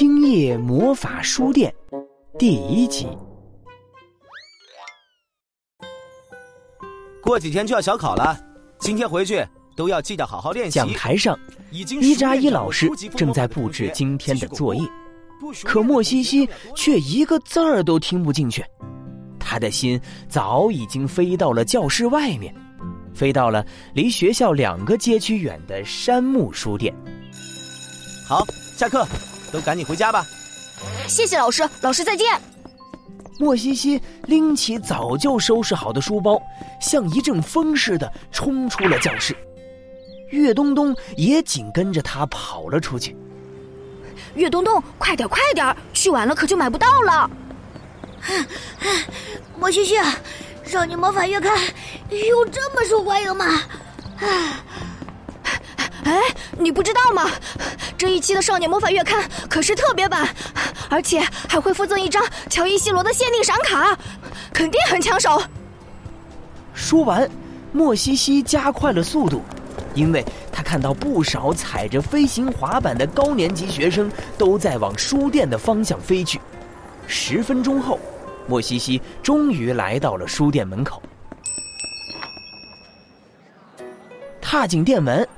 青叶魔法书店第一集。过几天就要小考了，今天回去都要记得好好练习。讲台上，伊扎伊老师正在布置今天的作业，可莫西西却一个字儿都听不进去。他的心早已经飞到了教室外面，飞到了离学校两个街区远的山木书店。好，下课，都赶紧回家吧。谢谢老师，老师再见。莫西西拎起早就收拾好的书包，像一阵风似的冲出了教室。岳东东也紧跟着他跑了出去。岳东东，快点快点，去晚了可就买不到了。莫西西，《少年魔法月刊》有这么受欢迎吗？哎，你不知道吗？这一期的《少年魔法月刊》可是特别版，而且还会附赠一张乔伊西罗的限定闪卡，肯定很抢手。说完，莫西西加快了速度，因为他看到不少踩着飞行滑板的高年级学生都在往书店的方向飞去。十分钟后，莫西西终于来到了书店门口。踏进店门，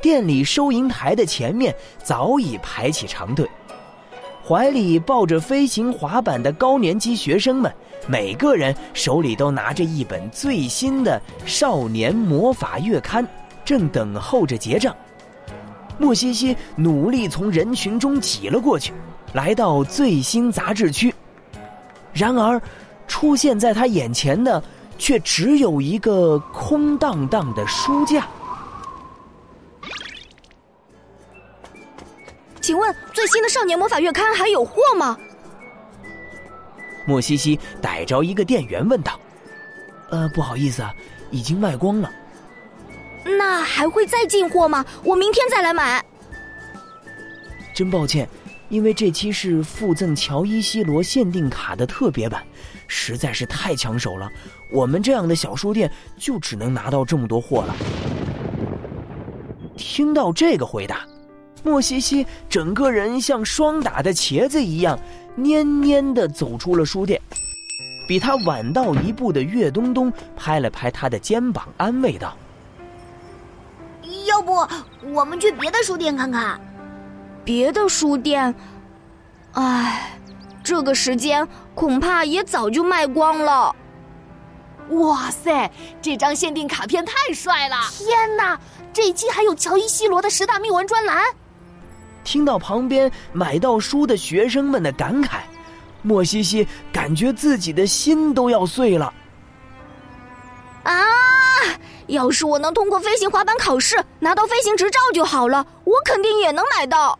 店里收银台的前面早已排起长队，怀里抱着飞行滑板的高年级学生们，每个人手里都拿着一本最新的《少年魔法月刊》，正等候着结账。莫西西努力从人群中挤了过去。来到最新杂志区，然而，出现在他眼前的却只有一个空荡荡的书架。请问最新的《少年魔法月刊》还有货吗？莫西西逮着一个店员问道：“呃，不好意思啊，已经卖光了。那还会再进货吗？我明天再来买。真抱歉。”因为这期是附赠乔伊西罗限定卡的特别版，实在是太抢手了。我们这样的小书店就只能拿到这么多货了。听到这个回答，莫西西整个人像霜打的茄子一样蔫蔫的走出了书店。比他晚到一步的岳东东拍了拍他的肩膀，安慰道：“要不我们去别的书店看看？”别的书店，唉，这个时间恐怕也早就卖光了。哇塞，这张限定卡片太帅了！天哪，这一期还有乔伊西罗的十大秘闻专栏。听到旁边买到书的学生们的感慨，莫西西感觉自己的心都要碎了。啊！要是我能通过飞行滑板考试拿到飞行执照就好了，我肯定也能买到。